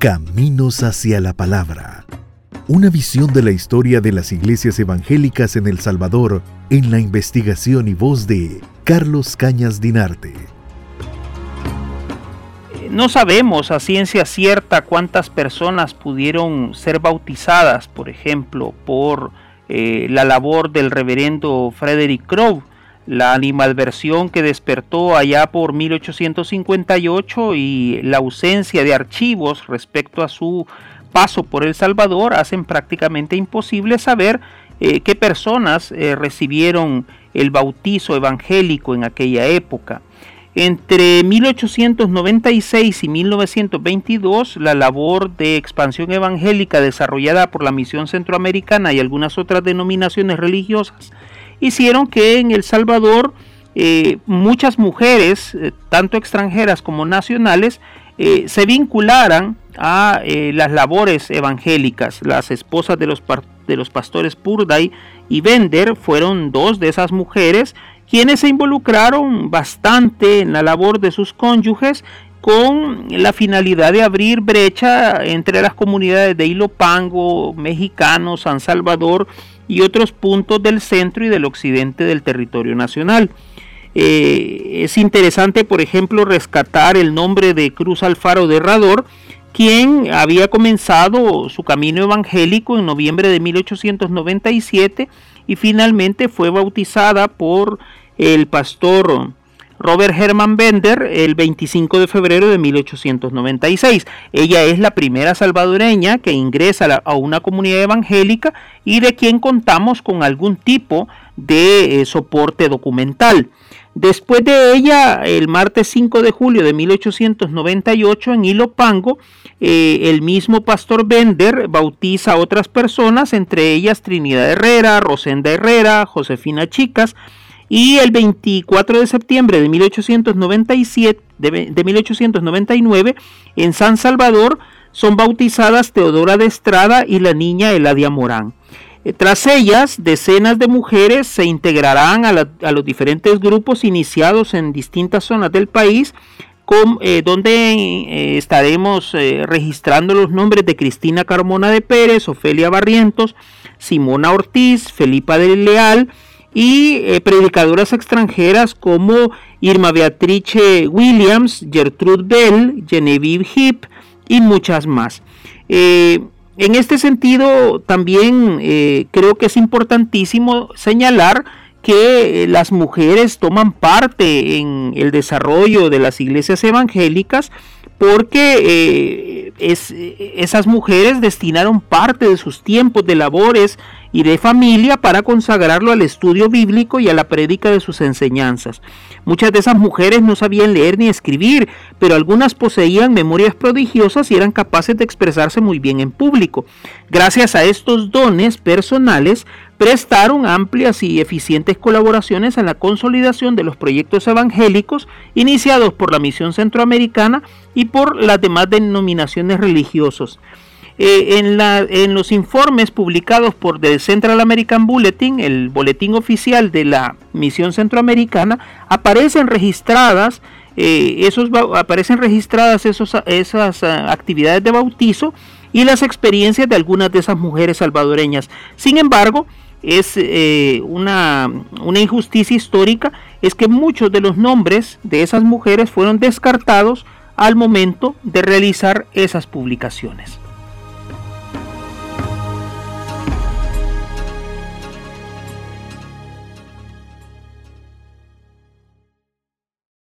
Caminos hacia la Palabra. Una visión de la historia de las iglesias evangélicas en El Salvador en la investigación y voz de Carlos Cañas Dinarte. No sabemos a ciencia cierta cuántas personas pudieron ser bautizadas, por ejemplo, por eh, la labor del reverendo Frederick Crowe, la animadversión que despertó allá por 1858 y la ausencia de archivos respecto a su paso por El Salvador hacen prácticamente imposible saber eh, qué personas eh, recibieron el bautizo evangélico en aquella época. Entre 1896 y 1922, la labor de expansión evangélica desarrollada por la Misión Centroamericana y algunas otras denominaciones religiosas hicieron que en El Salvador eh, muchas mujeres, eh, tanto extranjeras como nacionales, eh, se vincularan a las labores evangélicas. Las esposas de los, de los pastores Purday y Bender fueron dos de esas mujeres quienes se involucraron bastante en la labor de sus cónyuges con la finalidad de abrir brecha entre las comunidades de Ilopango, Mexicano, San Salvador y otros puntos del centro y del occidente del territorio nacional. Eh, es interesante, por ejemplo, rescatar el nombre de Cruz Alfaro de Herrador, quien había comenzado su camino evangélico en noviembre de 1897 y finalmente fue bautizada por el pastor Robert Herman Bender el 25 de febrero de 1896. Ella es la primera salvadoreña que ingresa a una comunidad evangélica y de quien contamos con algún tipo de eh, soporte documental. Después de ella, el martes 5 de julio de 1898 en Ilopango, eh, el mismo pastor Bender bautiza a otras personas, entre ellas Trinidad Herrera, Rosenda Herrera, Josefina Chicas, y el 24 de septiembre de 1897, de, 1899, en San Salvador, son bautizadas Teodora de Estrada y la niña Eladia Morán. Eh, tras ellas, decenas de mujeres se integrarán a, los diferentes grupos iniciados en distintas zonas del país, eh, donde eh, estaremos registrando los nombres de Cristina Carmona de Pérez, Ofelia Barrientos, Simona Ortiz, Felipa del Leal, y eh, predicadoras extranjeras como Irma Beatrice Williams, Gertrude Bell, Genevieve Heap y muchas más. Eh, en este sentido, también eh, creo que es importantísimo señalar que las mujeres toman parte en el desarrollo de las iglesias evangélicas porque esas mujeres destinaron parte de sus tiempos de labores y de familia para consagrarlo al estudio bíblico y a la prédica de sus enseñanzas. Muchas de esas mujeres no sabían leer ni escribir, pero algunas poseían memorias prodigiosas y eran capaces de expresarse muy bien en público. Gracias a estos dones personales, prestaron amplias y eficientes colaboraciones en la consolidación de los proyectos evangélicos iniciados por la Misión Centroamericana y por las demás denominaciones religiosas. Eh, en, los informes publicados por The Central American Bulletin, el boletín oficial de la misión centroamericana, aparecen registradas, eh, esos, aparecen registradas esas ah, actividades de bautizo y las experiencias de algunas de esas mujeres salvadoreñas. Sin embargo, es eh, una, una injusticia histórica, es que muchos de los nombres de esas mujeres fueron descartados al momento de realizar esas publicaciones.